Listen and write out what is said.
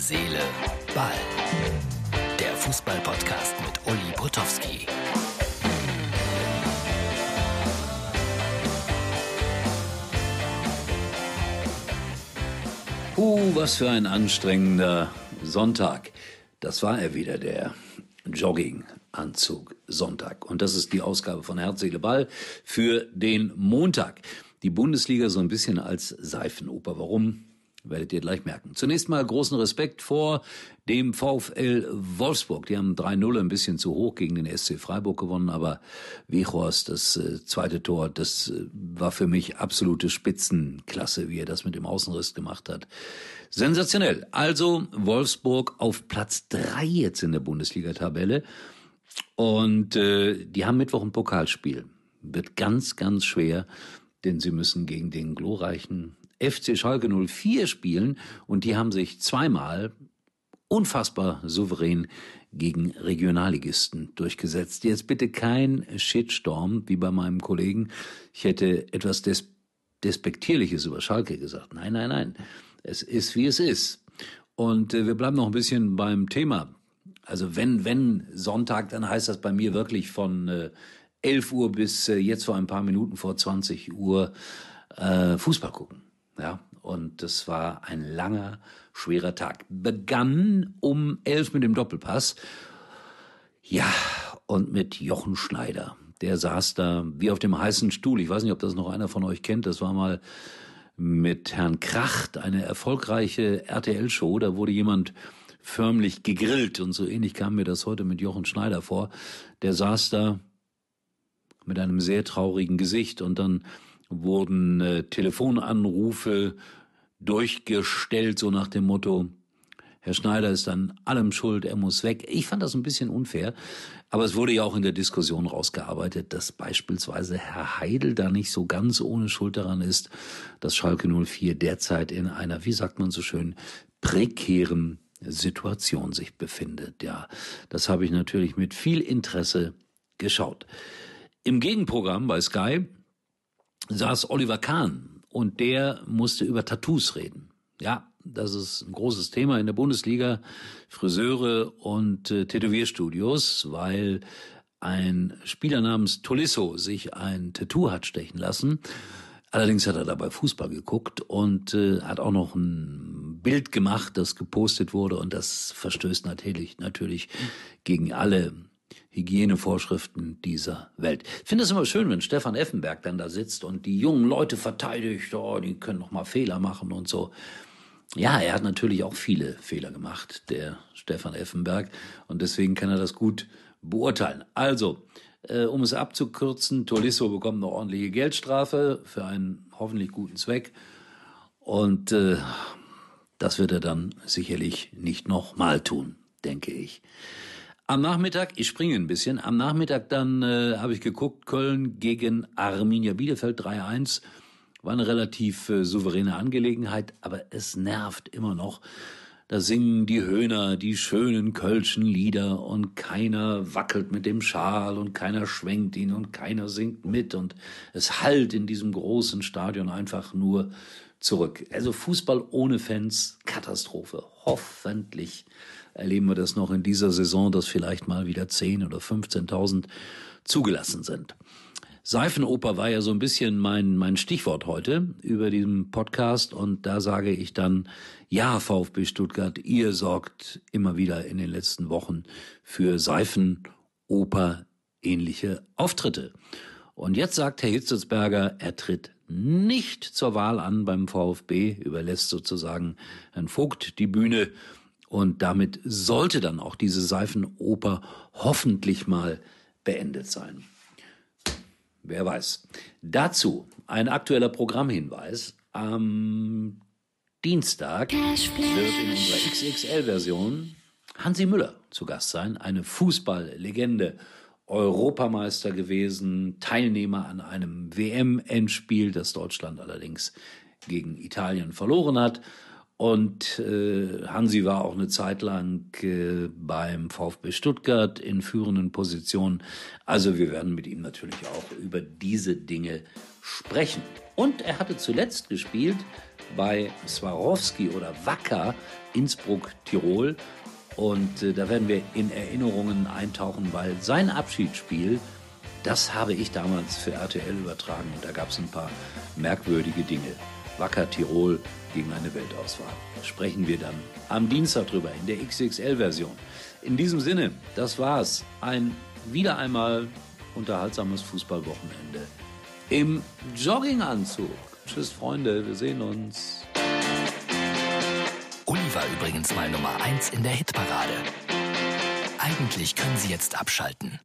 Seele, Ball. Der Fußball-Podcast mit Uli Potowski. Uh, was für ein anstrengender Sonntag. Das war er wieder, der Jogginganzug Sonntag. Und das ist die Ausgabe von Herz, Seele, Ball für den Montag. Die Bundesliga so ein bisschen als Seifenoper. Warum? Werdet ihr gleich merken. Zunächst mal großen Respekt vor dem VfL Wolfsburg. Die haben 3-0 ein bisschen zu hoch gegen den SC Freiburg gewonnen, aber Wiechhorst, das äh, zweite Tor, das äh, war für mich absolute Spitzenklasse, wie er das mit dem Außenriss gemacht hat. Sensationell. Also Wolfsburg auf Platz 3 jetzt in der Bundesliga-Tabelle. Und äh, die haben Mittwoch ein Pokalspiel. Wird ganz, ganz schwer, denn sie müssen gegen den glorreichen FC Schalke 04 spielen und die haben sich zweimal unfassbar souverän gegen Regionalligisten durchgesetzt. Jetzt bitte kein Shitstorm wie bei meinem Kollegen. Ich hätte etwas des Despektierliches über Schalke gesagt. Nein, nein, nein. Es ist, wie es ist. Und äh, wir bleiben noch ein bisschen beim Thema. Also wenn, wenn Sonntag, dann heißt das bei mir wirklich von äh, 11 Uhr bis äh, jetzt vor ein paar Minuten vor 20 Uhr äh, Fußball gucken. Ja, und das war ein langer, schwerer Tag. Begann um elf mit dem Doppelpass. Ja, und mit Jochen Schneider. Der saß da wie auf dem heißen Stuhl. Ich weiß nicht, ob das noch einer von euch kennt. Das war mal mit Herrn Kracht eine erfolgreiche RTL-Show. Da wurde jemand förmlich gegrillt und so ähnlich kam mir das heute mit Jochen Schneider vor. Der saß da mit einem sehr traurigen Gesicht und dann wurden äh, Telefonanrufe durchgestellt, so nach dem Motto, Herr Schneider ist an allem schuld, er muss weg. Ich fand das ein bisschen unfair, aber es wurde ja auch in der Diskussion rausgearbeitet, dass beispielsweise Herr Heidel da nicht so ganz ohne Schuld daran ist, dass Schalke 04 derzeit in einer, wie sagt man so schön, prekären Situation sich befindet. Ja, das habe ich natürlich mit viel Interesse geschaut. Im Gegenprogramm bei Sky saß Oliver Kahn und der musste über Tattoos reden. Ja, das ist ein großes Thema in der Bundesliga, Friseure und äh, Tätowierstudios, weil ein Spieler namens Tolisso sich ein Tattoo hat stechen lassen. Allerdings hat er dabei Fußball geguckt und äh, hat auch noch ein Bild gemacht, das gepostet wurde und das verstößt natürlich, natürlich gegen alle Hygienevorschriften dieser Welt. Ich finde es immer schön, wenn Stefan Effenberg dann da sitzt und die jungen Leute verteidigt, oh, die können noch mal Fehler machen und so. Ja, er hat natürlich auch viele Fehler gemacht, der Stefan Effenberg, und deswegen kann er das gut beurteilen. Also, äh, um es abzukürzen, Tolisso bekommt eine ordentliche Geldstrafe für einen hoffentlich guten Zweck und äh, das wird er dann sicherlich nicht nochmal tun, denke ich. Am Nachmittag, ich springe ein bisschen, am Nachmittag dann äh, habe ich geguckt, Köln gegen Arminia Bielefeld 3-1. War eine relativ äh, souveräne Angelegenheit, aber es nervt immer noch. Da singen die Höhner die schönen kölschen Lieder und keiner wackelt mit dem Schal und keiner schwenkt ihn und keiner singt mit und es hallt in diesem großen Stadion einfach nur zurück. Also Fußball ohne Fans, Katastrophe. Hoffentlich erleben wir das noch in dieser Saison, dass vielleicht mal wieder 10 oder 15.000 zugelassen sind. Seifenoper war ja so ein bisschen mein, mein Stichwort heute über diesem Podcast und da sage ich dann, ja, VfB Stuttgart, ihr sorgt immer wieder in den letzten Wochen für Seifenoper ähnliche Auftritte. Und jetzt sagt Herr Hitzelsberger, er tritt nicht zur Wahl an beim VfB, überlässt sozusagen Herrn Vogt die Bühne und damit sollte dann auch diese Seifenoper hoffentlich mal beendet sein. Wer weiß. Dazu ein aktueller Programmhinweis. Am Dienstag wird in unserer XXL-Version Hansi Müller zu Gast sein, eine Fußballlegende, Europameister gewesen, Teilnehmer an einem WM-Endspiel, das Deutschland allerdings gegen Italien verloren hat. Und äh, Hansi war auch eine Zeit lang äh, beim VfB Stuttgart in führenden Positionen. Also wir werden mit ihm natürlich auch über diese Dinge sprechen. Und er hatte zuletzt gespielt bei Swarovski oder Wacker Innsbruck, Tirol. Und äh, da werden wir in Erinnerungen eintauchen, weil sein Abschiedsspiel, das habe ich damals für RTL übertragen. Und da gab es ein paar merkwürdige Dinge. Wacker Tirol gegen eine Weltauswahl. Sprechen wir dann am Dienstag drüber in der XXL-Version. In diesem Sinne, das war's. Ein wieder einmal unterhaltsames Fußballwochenende im Jogginganzug. Tschüss, Freunde, wir sehen uns. Uli war übrigens mal Nummer 1 in der Hitparade. Eigentlich können Sie jetzt abschalten.